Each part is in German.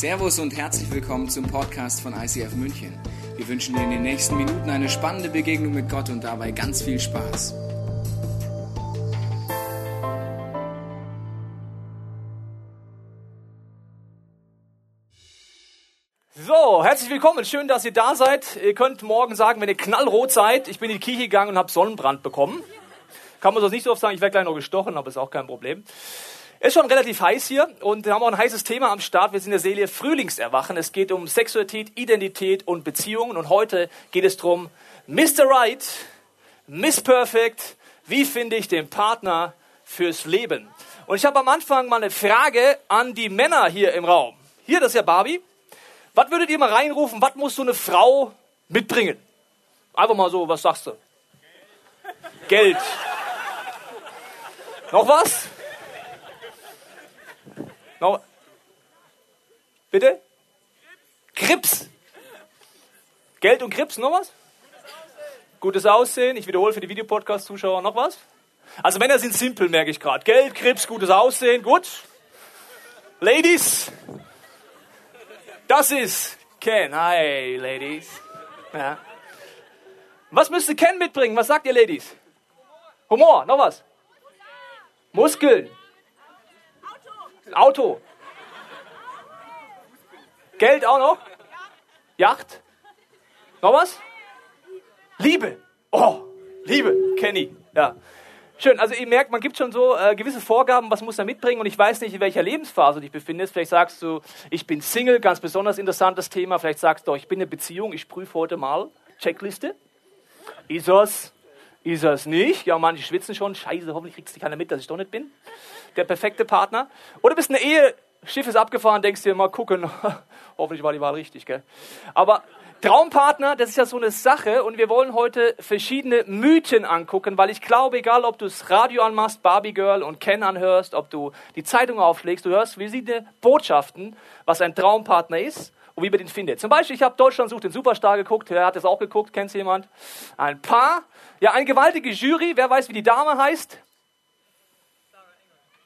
Servus und herzlich willkommen zum Podcast von ICF München. Wir wünschen dir in den nächsten Minuten eine spannende Begegnung mit Gott und dabei ganz viel Spaß. So, herzlich willkommen. Schön, dass ihr da seid. Ihr könnt morgen sagen, wenn ihr knallrot seid, ich bin in die Kirche gegangen und habe Sonnenbrand bekommen. Kann man das nicht so oft sagen, ich werde gleich noch gestochen, aber ist auch kein Problem. Ist schon relativ heiß hier und wir haben auch ein heißes Thema am Start. Wir sind in der Serie Frühlingserwachen. Es geht um Sexualität, Identität und Beziehungen und heute geht es darum, Mr. Right, Miss Perfect, wie finde ich den Partner fürs Leben? Und ich habe am Anfang mal eine Frage an die Männer hier im Raum. Hier, das ist ja Barbie. Was würdet ihr mal reinrufen, was muss so eine Frau mitbringen? Einfach mal so, was sagst du? Geld. Noch was? Noch? Bitte? Grips. Geld und Grips, noch was? Gutes Aussehen, ich wiederhole für die Videopodcast-Zuschauer noch was? Also Männer sind simpel, merke ich gerade. Geld, Grips, gutes Aussehen, gut. Ladies, das ist Ken. Hi, Ladies. Ja. Was müsste Ken mitbringen? Was sagt ihr, Ladies? Humor, noch was? Muskeln. Auto. Geld auch noch? Yacht? Noch was? Liebe. Oh, Liebe. Kenny. Ja. Schön, also ihr merkt, man gibt schon so äh, gewisse Vorgaben, was muss er mitbringen und ich weiß nicht, in welcher Lebensphase du dich befindest. Vielleicht sagst du, ich bin Single, ganz besonders interessantes Thema. Vielleicht sagst du, ich bin in Beziehung, ich prüfe heute mal. Checkliste. Ist? Ist das nicht? Ja, manche schwitzen schon. Scheiße, hoffentlich kriegst du keiner mit, dass ich doch nicht bin. Der perfekte Partner. Oder bist in einer Ehe, Schiff ist abgefahren, denkst dir mal gucken. hoffentlich war die Wahl richtig, gell? Aber Traumpartner, das ist ja so eine Sache und wir wollen heute verschiedene Mythen angucken, weil ich glaube, egal ob du das Radio anmachst, Barbie Girl und Ken anhörst, ob du die Zeitung aufschlägst, du hörst verschiedene Botschaften, was ein Traumpartner ist und wie man den findet. Zum Beispiel, ich habe Deutschland sucht den Superstar geguckt, wer hat das auch geguckt, kennt jemand? Ein Paar, ja, eine gewaltige Jury, wer weiß, wie die Dame heißt?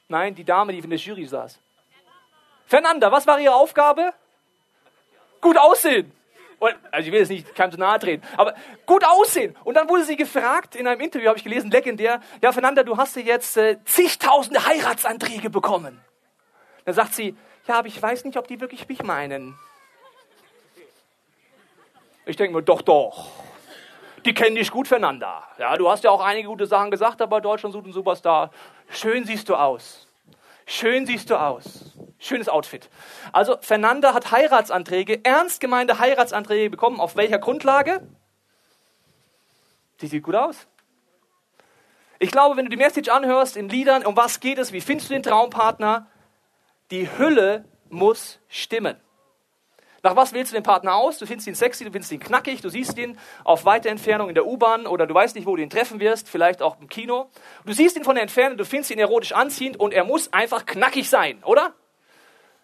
Nein, die Dame, die in der Jury saß. Fernanda, was war ihre Aufgabe? Gut aussehen. Also ich will jetzt nicht zu nahe treten, aber gut aussehen. Und dann wurde sie gefragt, in einem Interview habe ich gelesen, legendär, ja Fernanda, du hast jetzt äh, zigtausende Heiratsanträge bekommen. Dann sagt sie, ja, aber ich weiß nicht, ob die wirklich mich meinen. Ich denke mir, doch, doch. Die kennen dich gut, Fernanda. Ja, du hast ja auch einige gute Sachen gesagt, aber Deutschland sucht einen Superstar. Schön siehst du aus. Schön siehst du aus. Schönes Outfit. Also Fernanda hat Heiratsanträge, ernst gemeinte Heiratsanträge bekommen. Auf welcher Grundlage? Die sieht gut aus. Ich glaube, wenn du die Message anhörst in Liedern, um was geht es, wie findest du den Traumpartner, die Hülle muss stimmen. Nach was wählst du den Partner aus? Du findest ihn sexy, du findest ihn knackig, du siehst ihn auf weite Entfernung in der U-Bahn oder du weißt nicht, wo du ihn treffen wirst, vielleicht auch im Kino. Du siehst ihn von der Entfernung, du findest ihn erotisch anziehend und er muss einfach knackig sein, oder?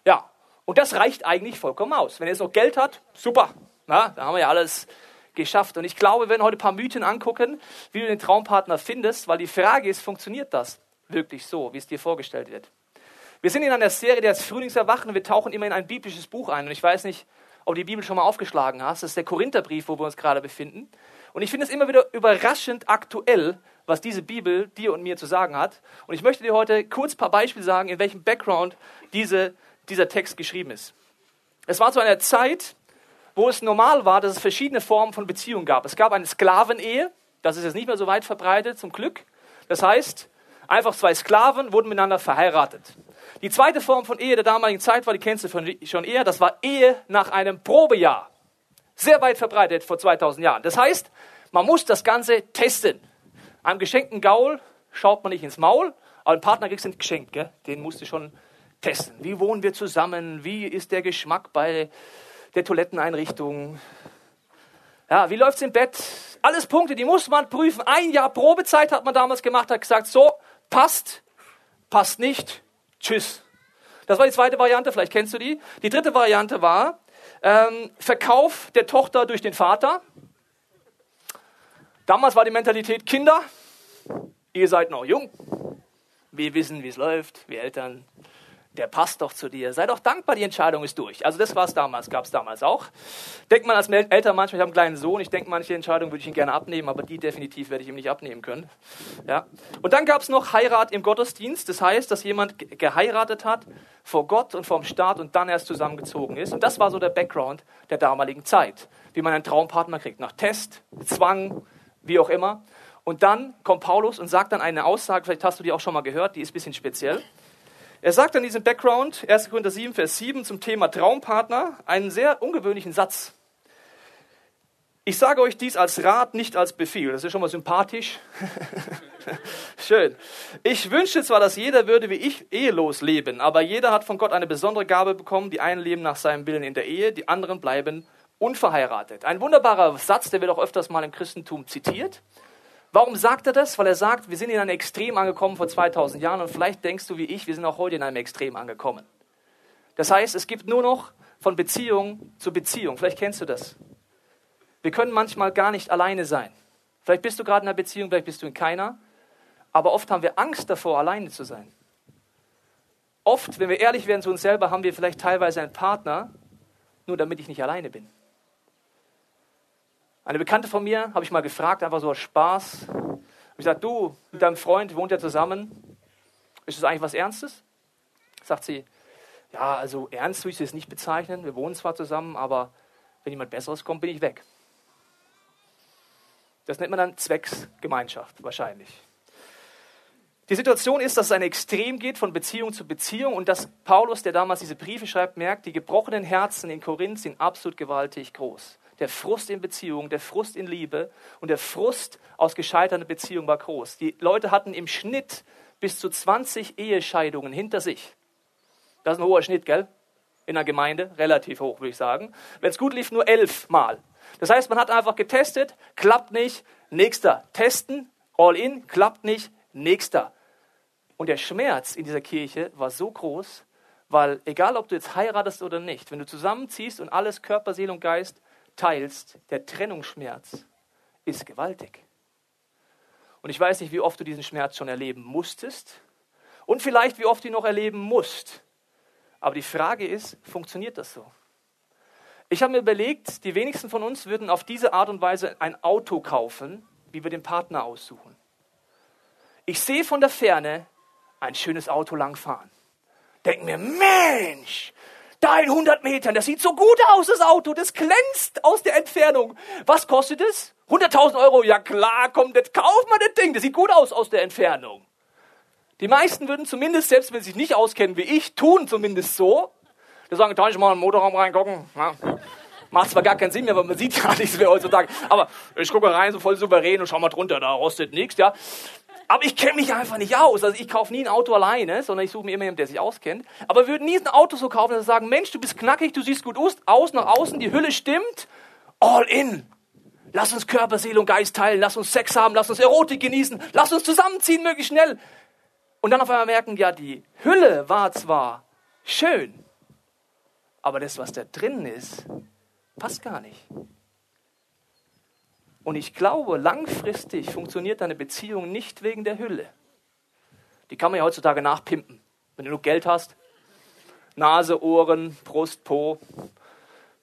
Ja, und das reicht eigentlich vollkommen aus. Wenn er jetzt noch Geld hat, super. Na, da haben wir ja alles geschafft. Und ich glaube, wir werden heute ein paar Mythen angucken, wie du den Traumpartner findest, weil die Frage ist, funktioniert das wirklich so, wie es dir vorgestellt wird? Wir sind in einer Serie, der heißt Frühlingserwachen wir tauchen immer in ein biblisches Buch ein. Und ich weiß nicht, ob du die Bibel schon mal aufgeschlagen hast. Das ist der Korintherbrief, wo wir uns gerade befinden. Und ich finde es immer wieder überraschend aktuell, was diese Bibel dir und mir zu sagen hat. Und ich möchte dir heute kurz ein paar Beispiele sagen, in welchem Background diese, dieser Text geschrieben ist. Es war zu einer Zeit, wo es normal war, dass es verschiedene Formen von Beziehungen gab. Es gab eine Sklavenehe, das ist jetzt nicht mehr so weit verbreitet, zum Glück. Das heißt, einfach zwei Sklaven wurden miteinander verheiratet. Die zweite Form von Ehe der damaligen Zeit war, die kennst du schon eher, das war Ehe nach einem Probejahr. Sehr weit verbreitet vor 2000 Jahren. Das heißt, man muss das Ganze testen. Einem geschenkten Gaul schaut man nicht ins Maul, aber ein Partner kriegst du Geschenk, gell? den musst du schon testen. Wie wohnen wir zusammen? Wie ist der Geschmack bei der Toiletteneinrichtung? Ja, wie läuft es im Bett? Alles Punkte, die muss man prüfen. Ein Jahr Probezeit hat man damals gemacht, hat gesagt, so, passt, passt nicht, Tschüss. Das war die zweite Variante, vielleicht kennst du die. Die dritte Variante war ähm, Verkauf der Tochter durch den Vater. Damals war die Mentalität Kinder, ihr seid noch jung. Wir wissen, wie es läuft, wir Eltern. Der passt doch zu dir. Sei doch dankbar, die Entscheidung ist durch. Also das war es damals, gab es damals auch. Denkt man als Eltern manchmal, ich habe einen kleinen Sohn, ich denke, manche Entscheidungen würde ich ihm gerne abnehmen, aber die definitiv werde ich ihm nicht abnehmen können. Ja. Und dann gab es noch Heirat im Gottesdienst. Das heißt, dass jemand geheiratet hat vor Gott und vom Staat und dann erst zusammengezogen ist. Und das war so der Background der damaligen Zeit, wie man einen Traumpartner kriegt. Nach Test, Zwang, wie auch immer. Und dann kommt Paulus und sagt dann eine Aussage, vielleicht hast du die auch schon mal gehört, die ist ein bisschen speziell. Er sagt an diesem Background, 1. Korinther 7, Vers 7, zum Thema Traumpartner, einen sehr ungewöhnlichen Satz. Ich sage euch dies als Rat, nicht als Befehl. Das ist schon mal sympathisch. Schön. Ich wünsche zwar, dass jeder würde wie ich ehelos leben, aber jeder hat von Gott eine besondere Gabe bekommen. Die einen leben nach seinem Willen in der Ehe, die anderen bleiben unverheiratet. Ein wunderbarer Satz, der wird auch öfters mal im Christentum zitiert. Warum sagt er das? Weil er sagt, wir sind in einem Extrem angekommen vor 2000 Jahren und vielleicht denkst du wie ich, wir sind auch heute in einem Extrem angekommen. Das heißt, es gibt nur noch von Beziehung zu Beziehung. Vielleicht kennst du das. Wir können manchmal gar nicht alleine sein. Vielleicht bist du gerade in einer Beziehung, vielleicht bist du in keiner. Aber oft haben wir Angst davor, alleine zu sein. Oft, wenn wir ehrlich werden zu uns selber, haben wir vielleicht teilweise einen Partner, nur damit ich nicht alleine bin. Eine Bekannte von mir habe ich mal gefragt, einfach so aus Spaß. Ich gesagt, du, mit deinem Freund wohnt ja zusammen. Ist das eigentlich was Ernstes? Sagt sie, ja, also ernst würde ich es nicht bezeichnen. Wir wohnen zwar zusammen, aber wenn jemand Besseres kommt, bin ich weg. Das nennt man dann Zwecksgemeinschaft wahrscheinlich. Die Situation ist, dass es ein Extrem geht von Beziehung zu Beziehung und dass Paulus, der damals diese Briefe schreibt, merkt, die gebrochenen Herzen in Korinth sind absolut gewaltig groß der Frust in Beziehungen, der Frust in Liebe und der Frust aus gescheiterten Beziehungen war groß. Die Leute hatten im Schnitt bis zu 20 Ehescheidungen hinter sich. Das ist ein hoher Schnitt, gell? In der Gemeinde, relativ hoch, würde ich sagen. Wenn es gut lief, nur elf Mal. Das heißt, man hat einfach getestet, klappt nicht, nächster. Testen, all in, klappt nicht, nächster. Und der Schmerz in dieser Kirche war so groß, weil egal ob du jetzt heiratest oder nicht, wenn du zusammenziehst und alles Körper, Seele und Geist teilst, der Trennungsschmerz ist gewaltig. Und ich weiß nicht, wie oft du diesen Schmerz schon erleben musstest und vielleicht wie oft du ihn noch erleben musst. Aber die Frage ist, funktioniert das so? Ich habe mir überlegt, die wenigsten von uns würden auf diese Art und Weise ein Auto kaufen, wie wir den Partner aussuchen. Ich sehe von der Ferne ein schönes Auto langfahren. Denke mir, Mensch, da in 100 Metern, das sieht so gut aus, das Auto, das glänzt aus der Entfernung. Was kostet es? 100.000 Euro, ja klar, komm, das kauf mal das Ding, das sieht gut aus aus der Entfernung. Die meisten würden zumindest, selbst wenn sie sich nicht auskennen wie ich, tun zumindest so. Die sagen, kann ich mal in den Motorraum reingucken? Ja. Macht zwar gar keinen Sinn mehr, weil man sieht gar nichts mehr heutzutage. Aber ich gucke rein, so voll souverän und schau mal drunter, da rostet nichts, ja. Aber ich kenne mich einfach nicht aus. Also ich kaufe nie ein Auto alleine, sondern ich suche mir immer jemanden, der sich auskennt. Aber wir würden nie ein Auto so kaufen, dass wir sagen, Mensch, du bist knackig, du siehst gut aus, nach außen, die Hülle stimmt. All in. Lass uns Körper, Seele und Geist teilen, lass uns Sex haben, lass uns Erotik genießen, lass uns zusammenziehen, möglichst schnell. Und dann auf einmal merken, ja, die Hülle war zwar schön, aber das, was da drin ist, passt gar nicht. Und ich glaube, langfristig funktioniert deine Beziehung nicht wegen der Hülle. Die kann man ja heutzutage nachpimpen. Wenn du nur Geld hast, Nase, Ohren, Brust, Po,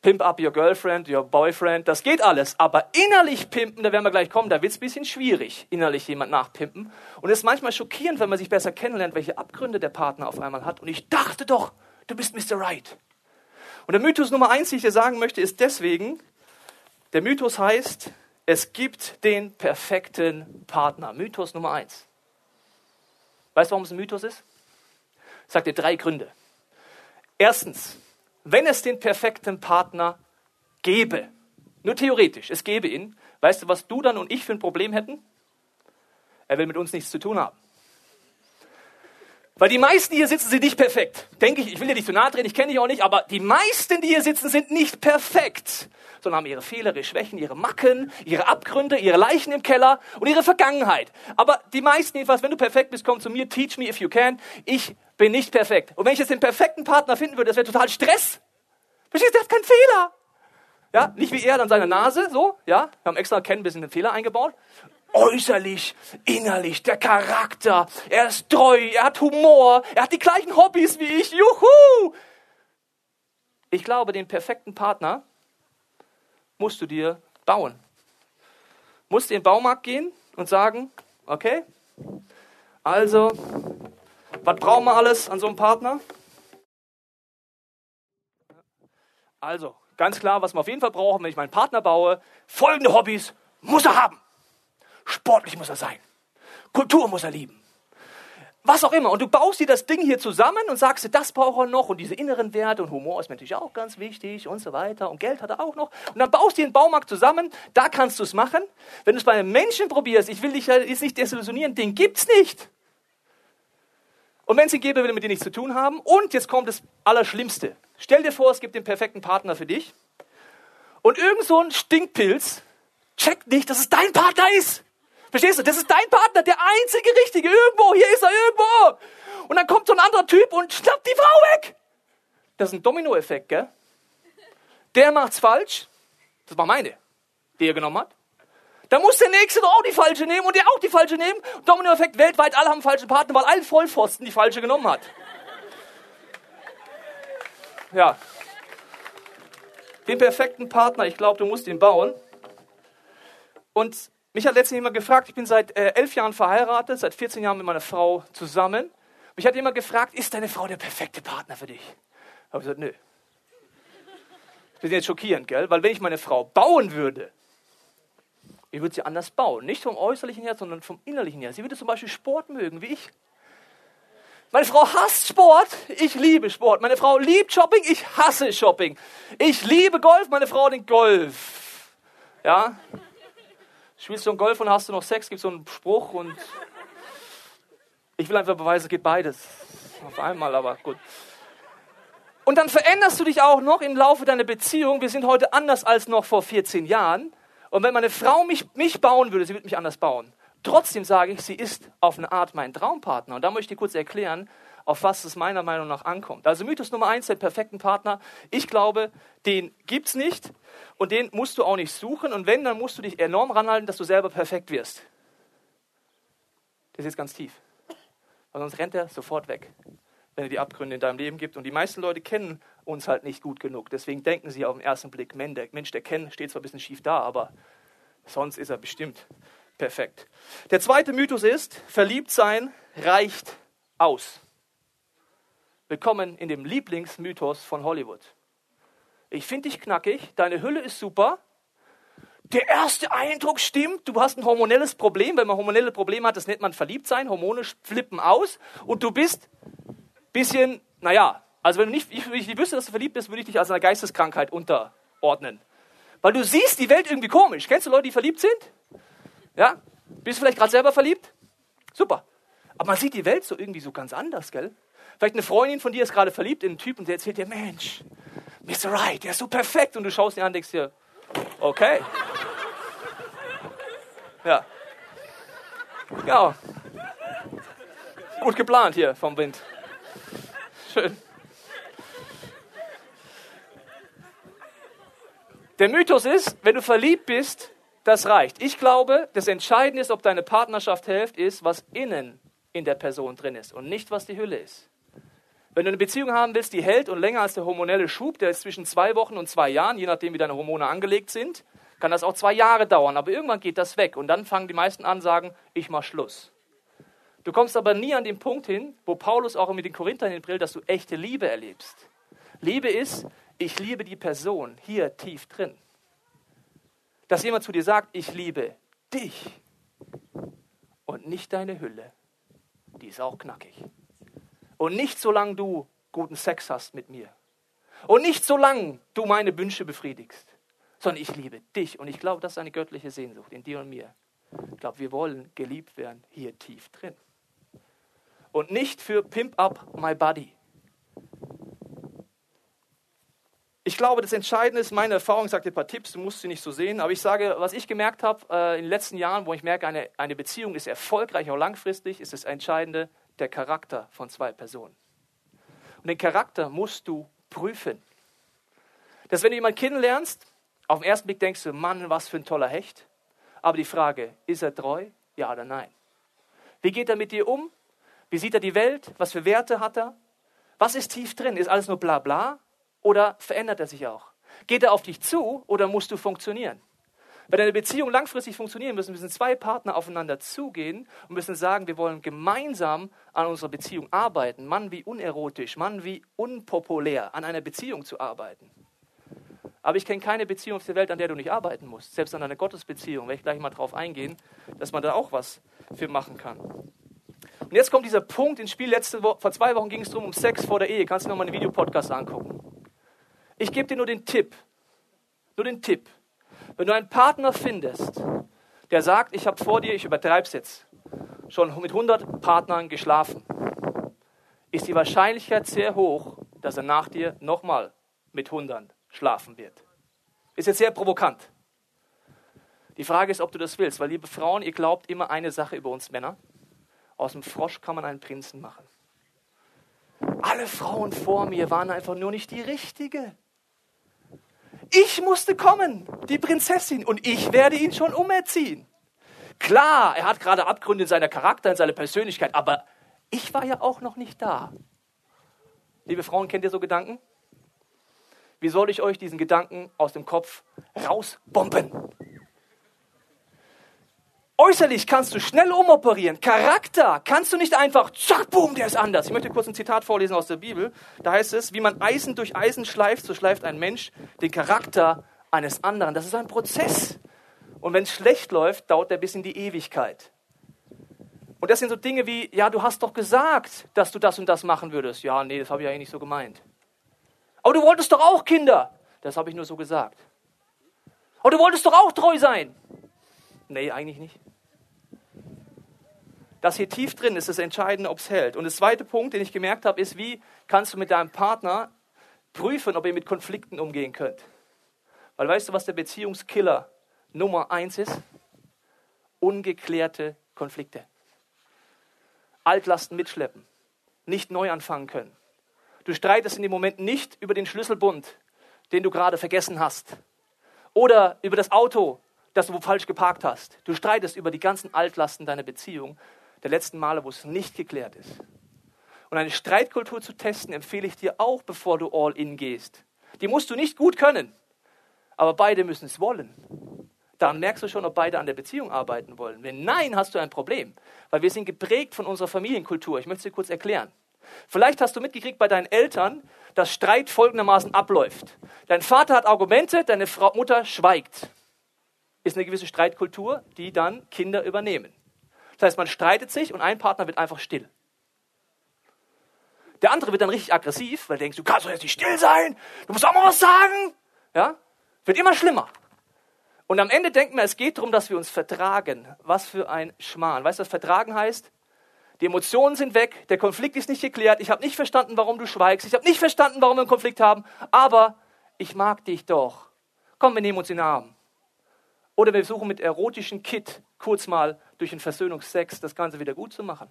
pimp up your girlfriend, your boyfriend, das geht alles. Aber innerlich pimpen, da werden wir gleich kommen, da wird es ein bisschen schwierig, innerlich jemand nachpimpen. Und es ist manchmal schockierend, wenn man sich besser kennenlernt, welche Abgründe der Partner auf einmal hat. Und ich dachte doch, du bist Mr. Right. Und der Mythos Nummer eins, den ich dir sagen möchte, ist deswegen, der Mythos heißt, es gibt den perfekten Partner. Mythos Nummer eins. Weißt du, warum es ein Mythos ist? Ich sage dir drei Gründe. Erstens, wenn es den perfekten Partner gäbe, nur theoretisch, es gäbe ihn, weißt du, was du dann und ich für ein Problem hätten? Er will mit uns nichts zu tun haben. Weil die meisten, die hier sitzen, sind nicht perfekt. Denke ich, ich will dir nicht zu nahe drehen, ich kenne dich auch nicht, aber die meisten, die hier sitzen, sind nicht perfekt sondern haben ihre Fehler, ihre Schwächen, ihre Macken, ihre Abgründe, ihre Leichen im Keller und ihre Vergangenheit. Aber die meisten jedenfalls, wenn du perfekt bist, komm zu mir, teach me if you can. Ich bin nicht perfekt. Und wenn ich jetzt den perfekten Partner finden würde, das wäre total Stress. Verstehst du, der hat keinen Fehler. Ja, nicht wie er an seiner Nase, so, ja. Wir haben extra Ken ein bisschen den Fehler eingebaut. Äußerlich, innerlich, der Charakter. Er ist treu, er hat Humor, er hat die gleichen Hobbys wie ich. Juhu! Ich glaube, den perfekten Partner musst du dir bauen. Musst in den Baumarkt gehen und sagen, okay, also, was brauchen wir alles an so einem Partner? Also, ganz klar, was wir auf jeden Fall brauchen, wenn ich meinen Partner baue, folgende Hobbys muss er haben. Sportlich muss er sein. Kultur muss er lieben. Was auch immer. Und du baust dir das Ding hier zusammen und sagst, das braucht er noch und diese inneren Werte und Humor ist natürlich auch ganz wichtig und so weiter und Geld hat er auch noch. Und dann baust du den Baumarkt zusammen, da kannst du es machen. Wenn du es bei einem Menschen probierst, ich will dich jetzt nicht desillusionieren, den gibt's nicht. Und wenn es ihn gäbe, will er mit dir nichts zu tun haben. Und jetzt kommt das Allerschlimmste. Stell dir vor, es gibt den perfekten Partner für dich. Und irgend so ein Stinkpilz checkt nicht, dass es dein Partner ist. Verstehst du? Das ist dein Partner, der einzige Richtige. Irgendwo, hier ist er irgendwo. Und dann kommt so ein anderer Typ und schnappt die Frau weg. Das ist ein Dominoeffekt, gell? Der macht's falsch. Das war meine, die er genommen hat. Da muss der Nächste doch auch die falsche nehmen und der auch die falsche nehmen. Dominoeffekt weltweit, alle haben falsche Partner, weil ein Vollpfosten die falsche genommen hat. Ja. Den perfekten Partner, ich glaube, du musst ihn bauen. Und mich hat letztens jemand gefragt, ich bin seit äh, elf Jahren verheiratet, seit 14 Jahren mit meiner Frau zusammen. Mich hat jemand gefragt, ist deine Frau der perfekte Partner für dich? Ich habe gesagt, nö. Das ist jetzt schockierend, gell? Weil wenn ich meine Frau bauen würde, ich würde sie anders bauen. Nicht vom Äußerlichen her, sondern vom Innerlichen her. Sie würde zum Beispiel Sport mögen, wie ich. Meine Frau hasst Sport, ich liebe Sport. Meine Frau liebt Shopping, ich hasse Shopping. Ich liebe Golf, meine Frau den Golf. Ja, Spielst du ein Golf und hast du noch Sex, gibt es so einen Spruch und ich will einfach beweisen, es geht beides. Auf einmal, aber gut. Und dann veränderst du dich auch noch im Laufe deiner Beziehung. Wir sind heute anders als noch vor 14 Jahren. Und wenn meine Frau mich, mich bauen würde, sie würde mich anders bauen. Trotzdem sage ich, sie ist auf eine Art mein Traumpartner. Und da möchte ich kurz erklären, auf was es meiner Meinung nach ankommt. Also Mythos Nummer eins, der perfekten Partner. Ich glaube, den gibt es nicht und den musst du auch nicht suchen. Und wenn, dann musst du dich enorm ranhalten, dass du selber perfekt wirst. Das ist ganz tief. Weil sonst rennt er sofort weg, wenn er die Abgründe in deinem Leben gibt. Und die meisten Leute kennen uns halt nicht gut genug. Deswegen denken sie auf den ersten Blick, Mensch, der Ken steht zwar ein bisschen schief da, aber sonst ist er bestimmt perfekt. Der zweite Mythos ist, verliebt sein reicht aus. Willkommen in dem Lieblingsmythos von Hollywood. Ich finde dich knackig, deine Hülle ist super. Der erste Eindruck stimmt, du hast ein hormonelles Problem. Wenn man hormonelle Probleme hat, das nennt man verliebt sein. Hormone flippen aus und du bist bisschen, naja, also wenn du nicht, ich, ich wüsste, dass du verliebt bist, würde ich dich als eine Geisteskrankheit unterordnen. Weil du siehst die Welt irgendwie komisch. Kennst du Leute, die verliebt sind? Ja? Bist du vielleicht gerade selber verliebt? Super. Aber man sieht die Welt so irgendwie so ganz anders, gell? Vielleicht eine Freundin von dir ist gerade verliebt in einen Typen der erzählt dir, Mensch, Mr. Right, der ist so perfekt. Und du schaust ihn an und denkst dir, okay. Ja. Ja. Gut geplant hier vom Wind. Schön. Der Mythos ist, wenn du verliebt bist, das reicht. Ich glaube, das Entscheidende ist, ob deine Partnerschaft hilft, ist, was innen in der Person drin ist und nicht, was die Hülle ist. Wenn du eine Beziehung haben willst, die hält und länger als der hormonelle Schub, der ist zwischen zwei Wochen und zwei Jahren, je nachdem, wie deine Hormone angelegt sind, kann das auch zwei Jahre dauern. Aber irgendwann geht das weg und dann fangen die meisten an, sagen, ich mach Schluss. Du kommst aber nie an den Punkt hin, wo Paulus auch mit den Korinthern in Brill, dass du echte Liebe erlebst. Liebe ist, ich liebe die Person hier tief drin. Dass jemand zu dir sagt, ich liebe dich und nicht deine Hülle, die ist auch knackig. Und nicht solange du guten Sex hast mit mir. Und nicht solange du meine Wünsche befriedigst. Sondern ich liebe dich. Und ich glaube, das ist eine göttliche Sehnsucht in dir und mir. Ich glaube, wir wollen geliebt werden hier tief drin. Und nicht für Pimp Up My Body. Ich glaube, das Entscheidende ist, meine Erfahrung sagt dir ein paar Tipps, du musst sie nicht so sehen, aber ich sage, was ich gemerkt habe äh, in den letzten Jahren, wo ich merke, eine, eine Beziehung ist erfolgreich, auch langfristig, ist das Entscheidende, der Charakter von zwei Personen. Und den Charakter musst du prüfen. Dass wenn du jemanden kennenlernst, auf den ersten Blick denkst du, Mann, was für ein toller Hecht. Aber die Frage, ist er treu? Ja oder nein? Wie geht er mit dir um? Wie sieht er die Welt? Was für Werte hat er? Was ist tief drin? Ist alles nur bla bla? Oder verändert er sich auch? Geht er auf dich zu oder musst du funktionieren? Wenn eine Beziehung langfristig funktionieren müssen, müssen zwei Partner aufeinander zugehen und müssen sagen, wir wollen gemeinsam an unserer Beziehung arbeiten. Mann wie unerotisch, Mann wie unpopulär, an einer Beziehung zu arbeiten. Aber ich kenne keine Beziehung auf der Welt, an der du nicht arbeiten musst. Selbst an einer Gottesbeziehung, werde ich gleich mal drauf eingehen, dass man da auch was für machen kann. Und jetzt kommt dieser Punkt ins Spiel. Letzte Woche, vor zwei Wochen ging es darum, um Sex vor der Ehe. Kannst du noch mal einen Videopodcast angucken. Ich gebe dir nur den Tipp. Nur den Tipp. Wenn du einen Partner findest, der sagt, ich habe vor dir, ich übertreibe es jetzt, schon mit 100 Partnern geschlafen, ist die Wahrscheinlichkeit sehr hoch, dass er nach dir nochmal mit 100 schlafen wird. Ist jetzt sehr provokant. Die Frage ist, ob du das willst, weil liebe Frauen, ihr glaubt immer eine Sache über uns Männer. Aus dem Frosch kann man einen Prinzen machen. Alle Frauen vor mir waren einfach nur nicht die richtige. Ich musste kommen, die Prinzessin, und ich werde ihn schon umerziehen. Klar, er hat gerade Abgründe in seiner Charakter, in seiner Persönlichkeit, aber ich war ja auch noch nicht da. Liebe Frauen, kennt ihr so Gedanken? Wie soll ich euch diesen Gedanken aus dem Kopf rausbomben? Äußerlich kannst du schnell umoperieren. Charakter kannst du nicht einfach, zack, boom, der ist anders. Ich möchte kurz ein Zitat vorlesen aus der Bibel. Da heißt es, wie man Eisen durch Eisen schleift, so schleift ein Mensch den Charakter eines anderen. Das ist ein Prozess. Und wenn es schlecht läuft, dauert der bis in die Ewigkeit. Und das sind so Dinge wie, ja, du hast doch gesagt, dass du das und das machen würdest. Ja, nee, das habe ich ja eh nicht so gemeint. Aber du wolltest doch auch Kinder. Das habe ich nur so gesagt. Aber du wolltest doch auch treu sein. Nee, eigentlich nicht. Das hier tief drin ist das Entscheidende, ob es hält. Und der zweite Punkt, den ich gemerkt habe, ist, wie kannst du mit deinem Partner prüfen, ob ihr mit Konflikten umgehen könnt. Weil weißt du, was der Beziehungskiller Nummer eins ist? Ungeklärte Konflikte. Altlasten mitschleppen, nicht neu anfangen können. Du streitest in dem Moment nicht über den Schlüsselbund, den du gerade vergessen hast. Oder über das Auto, das du falsch geparkt hast. Du streitest über die ganzen Altlasten deiner Beziehung der letzten Male, wo es nicht geklärt ist. Und eine Streitkultur zu testen, empfehle ich dir auch, bevor du all in gehst. Die musst du nicht gut können, aber beide müssen es wollen. Dann merkst du schon, ob beide an der Beziehung arbeiten wollen. Wenn nein, hast du ein Problem, weil wir sind geprägt von unserer Familienkultur. Ich möchte es dir kurz erklären. Vielleicht hast du mitgekriegt bei deinen Eltern, dass Streit folgendermaßen abläuft. Dein Vater hat Argumente, deine Frau, Mutter schweigt. Ist eine gewisse Streitkultur, die dann Kinder übernehmen. Das heißt, man streitet sich und ein Partner wird einfach still. Der andere wird dann richtig aggressiv, weil er denkt, du kannst doch jetzt nicht still sein, du musst auch mal was sagen. Ja? Wird immer schlimmer. Und am Ende denken wir, es geht darum, dass wir uns vertragen. Was für ein Schmarrn. Weißt du, was vertragen heißt? Die Emotionen sind weg, der Konflikt ist nicht geklärt, ich habe nicht verstanden, warum du schweigst, ich habe nicht verstanden, warum wir einen Konflikt haben, aber ich mag dich doch. Komm, wir nehmen uns in den Arm. Oder wir versuchen mit erotischen Kit kurz mal durch den Versöhnungsex das Ganze wieder gut zu machen.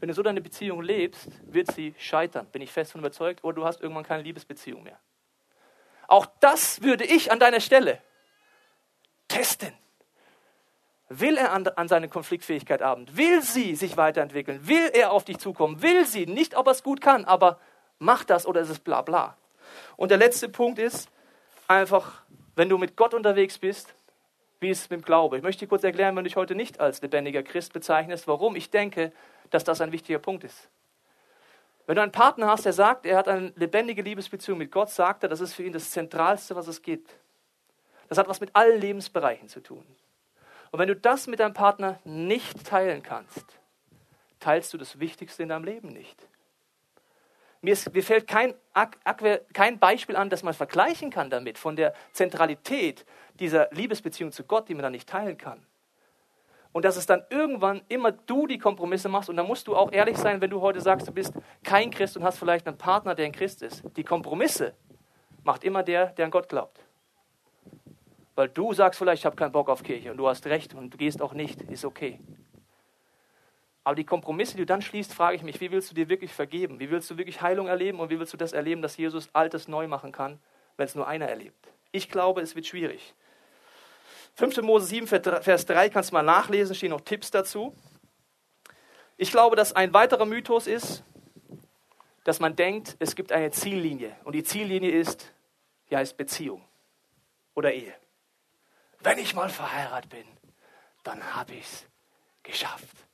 Wenn du so deine Beziehung lebst, wird sie scheitern, bin ich fest von überzeugt, oder du hast irgendwann keine Liebesbeziehung mehr. Auch das würde ich an deiner Stelle testen. Will er an, an seine Konfliktfähigkeit arbeiten? Will sie sich weiterentwickeln? Will er auf dich zukommen? Will sie? Nicht, ob er es gut kann, aber macht das oder ist es bla bla. Und der letzte Punkt ist einfach, wenn du mit Gott unterwegs bist, wie ist es mit dem Glaube? Ich möchte dir kurz erklären, wenn du dich heute nicht als lebendiger Christ bezeichnest, warum ich denke, dass das ein wichtiger Punkt ist. Wenn du einen Partner hast, der sagt, er hat eine lebendige Liebesbeziehung mit Gott, sagt er, das ist für ihn das Zentralste, was es gibt. Das hat was mit allen Lebensbereichen zu tun. Und wenn du das mit deinem Partner nicht teilen kannst, teilst du das Wichtigste in deinem Leben nicht. Mir, ist, mir fällt kein, kein Beispiel an, das man vergleichen kann damit, von der Zentralität dieser Liebesbeziehung zu Gott, die man dann nicht teilen kann. Und dass es dann irgendwann immer du die Kompromisse machst. Und da musst du auch ehrlich sein, wenn du heute sagst, du bist kein Christ und hast vielleicht einen Partner, der ein Christ ist. Die Kompromisse macht immer der, der an Gott glaubt. Weil du sagst vielleicht, ich habe keinen Bock auf Kirche und du hast recht und du gehst auch nicht, ist okay. Aber die Kompromisse, die du dann schließt, frage ich mich, wie willst du dir wirklich vergeben? Wie willst du wirklich Heilung erleben und wie willst du das erleben, dass Jesus Altes neu machen kann, wenn es nur einer erlebt? Ich glaube, es wird schwierig. 5. Mose 7, Vers 3 kannst du mal nachlesen, stehen noch Tipps dazu. Ich glaube, dass ein weiterer Mythos ist, dass man denkt, es gibt eine Ziellinie. Und die Ziellinie ist, die heißt Beziehung oder Ehe. Wenn ich mal verheiratet bin, dann habe ich es geschafft.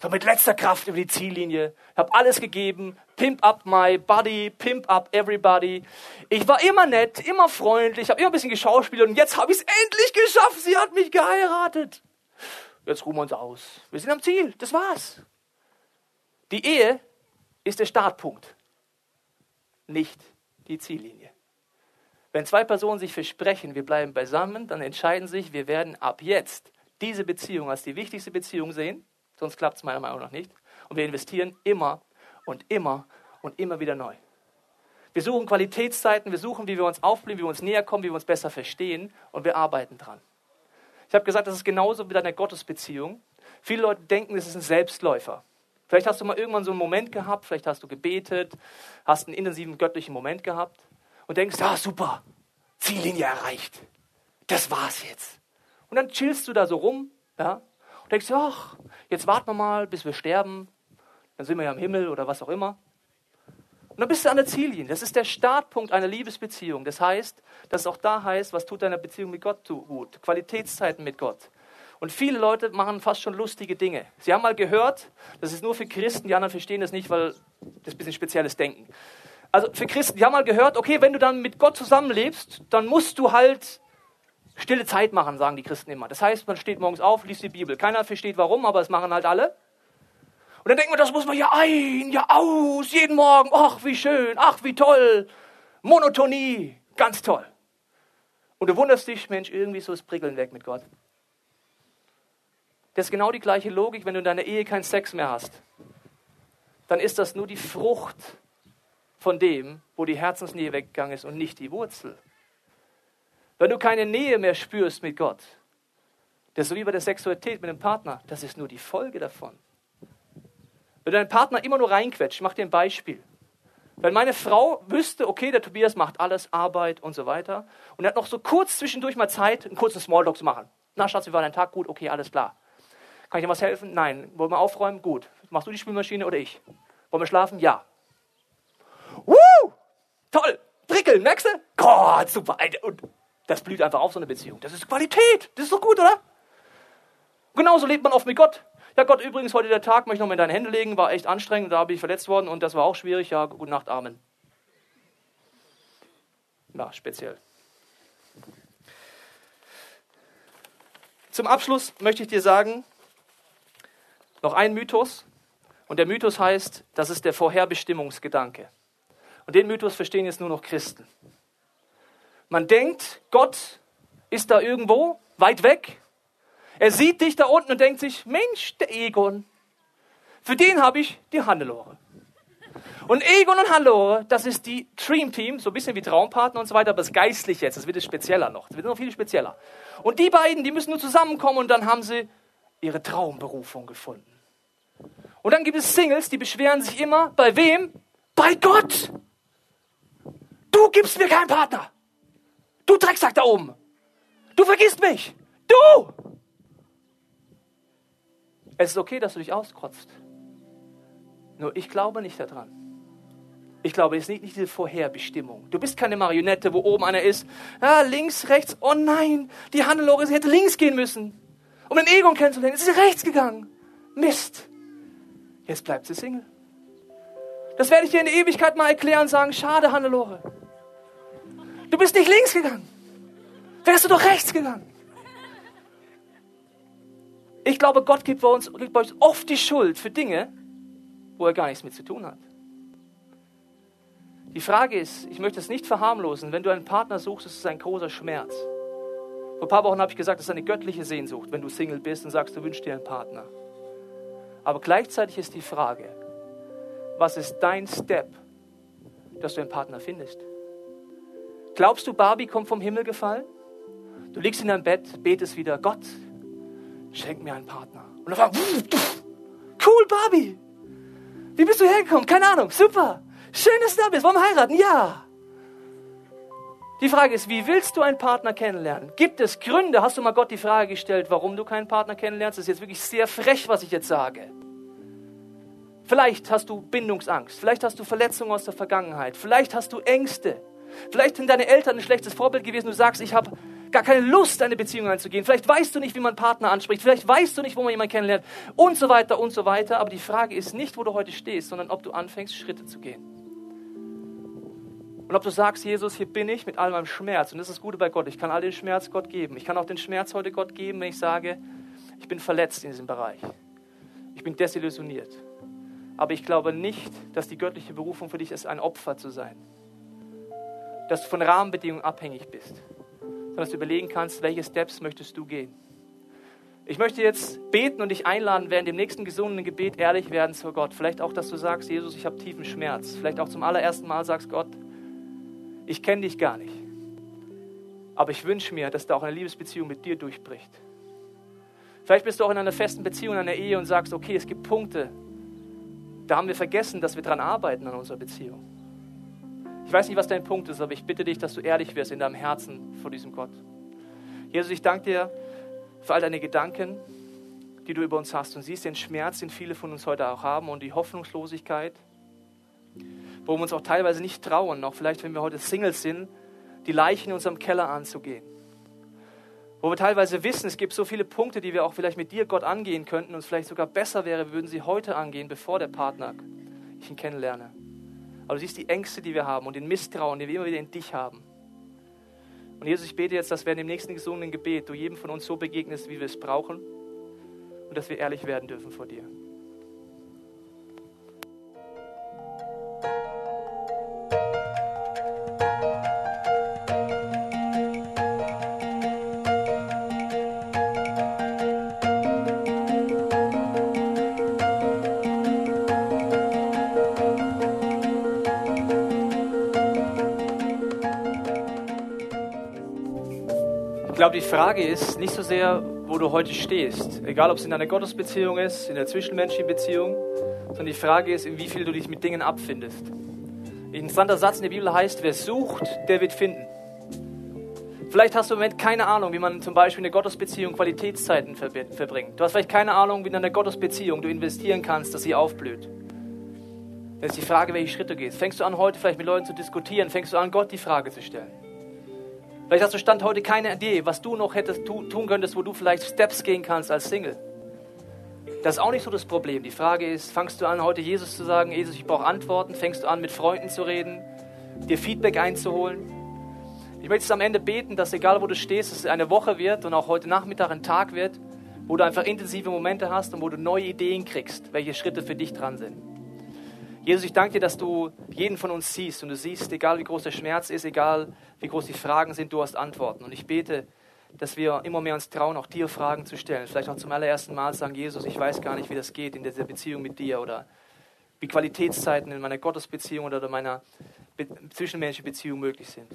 So mit letzter Kraft über die Ziellinie. Ich habe alles gegeben. Pimp up my body, pimp up everybody. Ich war immer nett, immer freundlich, habe immer ein bisschen geschauspielt und jetzt habe ich es endlich geschafft. Sie hat mich geheiratet. Jetzt ruhen wir uns aus. Wir sind am Ziel. Das war's. Die Ehe ist der Startpunkt, nicht die Ziellinie. Wenn zwei Personen sich versprechen, wir bleiben beisammen, dann entscheiden sich, wir werden ab jetzt diese Beziehung als die wichtigste Beziehung sehen sonst klappt es meiner Meinung nach nicht. Und wir investieren immer und immer und immer wieder neu. Wir suchen Qualitätszeiten, wir suchen, wie wir uns aufblühen, wie wir uns näher kommen, wie wir uns besser verstehen und wir arbeiten dran. Ich habe gesagt, das ist genauso wie deine Gottesbeziehung. Viele Leute denken, es ist ein Selbstläufer. Vielleicht hast du mal irgendwann so einen Moment gehabt, vielleicht hast du gebetet, hast einen intensiven göttlichen Moment gehabt und denkst, ja super, Ziellinie erreicht. Das war's jetzt. Und dann chillst du da so rum, ja, und denkst, ach, jetzt warten wir mal, bis wir sterben. Dann sind wir ja im Himmel oder was auch immer. Und dann bist du an der Ziellinie. Das ist der Startpunkt einer Liebesbeziehung. Das heißt, dass es auch da heißt, was tut deine Beziehung mit Gott gut? Qualitätszeiten mit Gott. Und viele Leute machen fast schon lustige Dinge. Sie haben mal gehört, das ist nur für Christen, die anderen verstehen das nicht, weil das ist ein bisschen spezielles Denken. Also für Christen, die haben mal gehört, okay, wenn du dann mit Gott zusammenlebst, dann musst du halt Stille Zeit machen, sagen die Christen immer. Das heißt, man steht morgens auf, liest die Bibel. Keiner versteht warum, aber es machen halt alle. Und dann denkt man, das muss man ja ein, ja aus, jeden Morgen. Ach, wie schön, ach, wie toll. Monotonie, ganz toll. Und du wunderst dich, Mensch, irgendwie so ist Prickeln weg mit Gott. Das ist genau die gleiche Logik, wenn du in deiner Ehe keinen Sex mehr hast. Dann ist das nur die Frucht von dem, wo die Herzensnähe weggegangen ist und nicht die Wurzel. Wenn du keine Nähe mehr spürst mit Gott, das ist so wie bei der Sexualität mit dem Partner, das ist nur die Folge davon. Wenn du deinen Partner immer nur reinquetscht, ich mache dir ein Beispiel. Wenn meine Frau wüsste, okay, der Tobias macht alles, Arbeit und so weiter, und er hat noch so kurz zwischendurch mal Zeit, einen kurzen Smalltalk zu machen. Na, Schatz, wie war dein Tag? Gut, okay, alles klar. Kann ich dir was helfen? Nein. Wollen wir aufräumen? Gut. Machst du die Spülmaschine oder ich? Wollen wir schlafen? Ja. Woo! Toll! Prickeln, merkst du? Gott, super. Und das blüht einfach auf, so eine Beziehung. Das ist Qualität. Das ist doch gut, oder? Genauso lebt man oft mit Gott. Ja, Gott, übrigens, heute der Tag, möchte ich noch mal in deine Hände legen, war echt anstrengend, da bin ich verletzt worden und das war auch schwierig. Ja, gute Nacht, Amen. Ja, speziell. Zum Abschluss möchte ich dir sagen, noch ein Mythos. Und der Mythos heißt, das ist der Vorherbestimmungsgedanke. Und den Mythos verstehen jetzt nur noch Christen. Man denkt, Gott ist da irgendwo, weit weg. Er sieht dich da unten und denkt sich, Mensch, der Egon, für den habe ich die Hannelore. Und Egon und Hannelore, das ist die Dream Team, so ein bisschen wie Traumpartner und so weiter, aber es ist geistlich jetzt, das wird es spezieller noch, das wird noch viel spezieller. Und die beiden, die müssen nur zusammenkommen und dann haben sie ihre Traumberufung gefunden. Und dann gibt es Singles, die beschweren sich immer, bei wem? Bei Gott. Du gibst mir keinen Partner. Du Drecksack da oben. Du vergisst mich. Du. Es ist okay, dass du dich auskotzt. Nur ich glaube nicht daran. Ich glaube, es ist nicht, diese Vorherbestimmung. Du bist keine Marionette, wo oben einer ist. Ja, links, rechts. Oh nein, die Hannelore, sie hätte links gehen müssen. Um den Egon kennenzulernen. Ist rechts gegangen. Mist. Jetzt bleibt sie Single. Das werde ich dir in der Ewigkeit mal erklären und sagen, schade, Hannelore. Du bist nicht links gegangen. Wärst du doch rechts gegangen. Ich glaube, Gott gibt bei, uns, gibt bei uns oft die Schuld für Dinge, wo er gar nichts mit zu tun hat. Die Frage ist, ich möchte es nicht verharmlosen, wenn du einen Partner suchst, ist es ein großer Schmerz. Vor ein paar Wochen habe ich gesagt, es ist eine göttliche Sehnsucht, wenn du Single bist und sagst, du wünschst dir einen Partner. Aber gleichzeitig ist die Frage, was ist dein Step, dass du einen Partner findest? Glaubst du, Barbie kommt vom Himmel gefallen? Du liegst in deinem Bett, betest wieder, Gott, schenk mir einen Partner. Und dann cool, Barbie. Wie bist du hergekommen? Keine Ahnung, super. Schön, dass du da bist. Wollen wir heiraten? Ja. Die Frage ist, wie willst du einen Partner kennenlernen? Gibt es Gründe? Hast du mal Gott die Frage gestellt, warum du keinen Partner kennenlernst? Das ist jetzt wirklich sehr frech, was ich jetzt sage. Vielleicht hast du Bindungsangst, vielleicht hast du Verletzungen aus der Vergangenheit, vielleicht hast du Ängste, vielleicht sind deine Eltern ein schlechtes Vorbild gewesen, du sagst, ich habe gar keine Lust, eine Beziehung einzugehen, vielleicht weißt du nicht, wie man Partner anspricht, vielleicht weißt du nicht, wo man jemanden kennenlernt und so weiter und so weiter, aber die Frage ist nicht, wo du heute stehst, sondern ob du anfängst, Schritte zu gehen. Und ob du sagst, Jesus, hier bin ich mit all meinem Schmerz. Und das ist das Gute bei Gott. Ich kann all den Schmerz Gott geben. Ich kann auch den Schmerz heute Gott geben, wenn ich sage, ich bin verletzt in diesem Bereich. Ich bin desillusioniert. Aber ich glaube nicht, dass die göttliche Berufung für dich ist, ein Opfer zu sein. Dass du von Rahmenbedingungen abhängig bist. Sondern dass du überlegen kannst, welche Steps möchtest du gehen. Ich möchte jetzt beten und dich einladen, während dem nächsten gesunden Gebet ehrlich werden zu Gott. Vielleicht auch, dass du sagst, Jesus, ich habe tiefen Schmerz. Vielleicht auch zum allerersten Mal sagst, Gott, ich kenne dich gar nicht. Aber ich wünsche mir, dass da auch eine Liebesbeziehung mit dir durchbricht. Vielleicht bist du auch in einer festen Beziehung, in einer Ehe und sagst, okay, es gibt Punkte, da haben wir vergessen, dass wir daran arbeiten an unserer Beziehung. Ich weiß nicht, was dein Punkt ist, aber ich bitte dich, dass du ehrlich wirst in deinem Herzen vor diesem Gott. Jesus, ich danke dir für all deine Gedanken, die du über uns hast und siehst den Schmerz, den viele von uns heute auch haben und die Hoffnungslosigkeit, wo wir uns auch teilweise nicht trauen, auch vielleicht, wenn wir heute Singles sind, die Leichen in unserem Keller anzugehen. Wo wir teilweise wissen, es gibt so viele Punkte, die wir auch vielleicht mit dir, Gott, angehen könnten und es vielleicht sogar besser wäre, würden sie heute angehen, bevor der Partner ich ihn kennenlerne. Aber du siehst die Ängste, die wir haben und den Misstrauen, den wir immer wieder in dich haben. Und Jesus, ich bete jetzt, dass wir in dem nächsten gesungenen Gebet du jedem von uns so begegnest, wie wir es brauchen und dass wir ehrlich werden dürfen vor dir. Die Frage ist nicht so sehr, wo du heute stehst, egal ob es in einer Gottesbeziehung ist, in der zwischenmenschlichen Beziehung, sondern die Frage ist, in wie viel du dich mit Dingen abfindest. Ein interessanter Satz in der Bibel heißt, wer sucht, der wird finden. Vielleicht hast du im Moment keine Ahnung, wie man zum Beispiel in der Gottesbeziehung Qualitätszeiten verbringt. Du hast vielleicht keine Ahnung, wie in einer Gottesbeziehung du investieren kannst, dass sie aufblüht. Das ist die Frage, welche Schritte du gehst. Fängst du an, heute vielleicht mit Leuten zu diskutieren? Fängst du an, Gott die Frage zu stellen? Vielleicht hast du Stand heute keine Idee, was du noch hättest tun könntest, wo du vielleicht Steps gehen kannst als Single. Das ist auch nicht so das Problem. Die Frage ist, fängst du an, heute Jesus zu sagen, Jesus, ich brauche Antworten? Fängst du an, mit Freunden zu reden, dir Feedback einzuholen? Ich möchte es am Ende beten, dass egal wo du stehst, es eine Woche wird und auch heute Nachmittag ein Tag wird, wo du einfach intensive Momente hast und wo du neue Ideen kriegst, welche Schritte für dich dran sind. Jesus, ich danke dir, dass du jeden von uns siehst und du siehst, egal wie groß der Schmerz ist, egal wie groß die Fragen sind, du hast Antworten. Und ich bete, dass wir immer mehr uns trauen, auch dir Fragen zu stellen. Vielleicht auch zum allerersten Mal sagen, Jesus, ich weiß gar nicht, wie das geht in dieser Beziehung mit dir oder wie Qualitätszeiten in meiner Gottesbeziehung oder in meiner zwischenmenschlichen Beziehung möglich sind.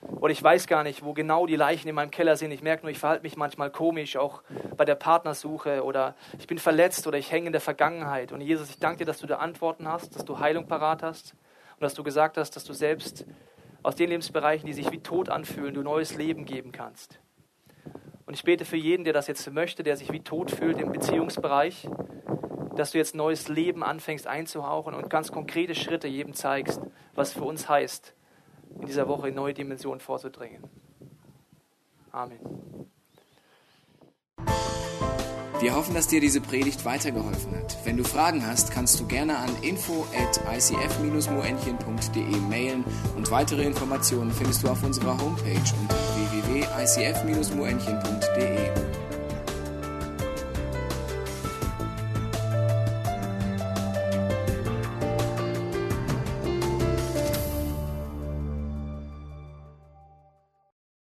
Oder ich weiß gar nicht, wo genau die Leichen in meinem Keller sind. Ich merke nur, ich verhalte mich manchmal komisch, auch bei der Partnersuche. Oder ich bin verletzt oder ich hänge in der Vergangenheit. Und Jesus, ich danke dir, dass du da Antworten hast, dass du Heilung parat hast. Und dass du gesagt hast, dass du selbst aus den Lebensbereichen, die sich wie tot anfühlen, du neues Leben geben kannst. Und ich bete für jeden, der das jetzt möchte, der sich wie tot fühlt im Beziehungsbereich, dass du jetzt neues Leben anfängst einzuhauchen und ganz konkrete Schritte jedem zeigst, was für uns heißt, in dieser Woche in neue Dimensionen vorzudringen. Amen. Wir hoffen, dass dir diese Predigt weitergeholfen hat. Wenn du Fragen hast, kannst du gerne an info at icf-moenchen.de mailen und weitere Informationen findest du auf unserer Homepage unter www.icf-moenchen.de.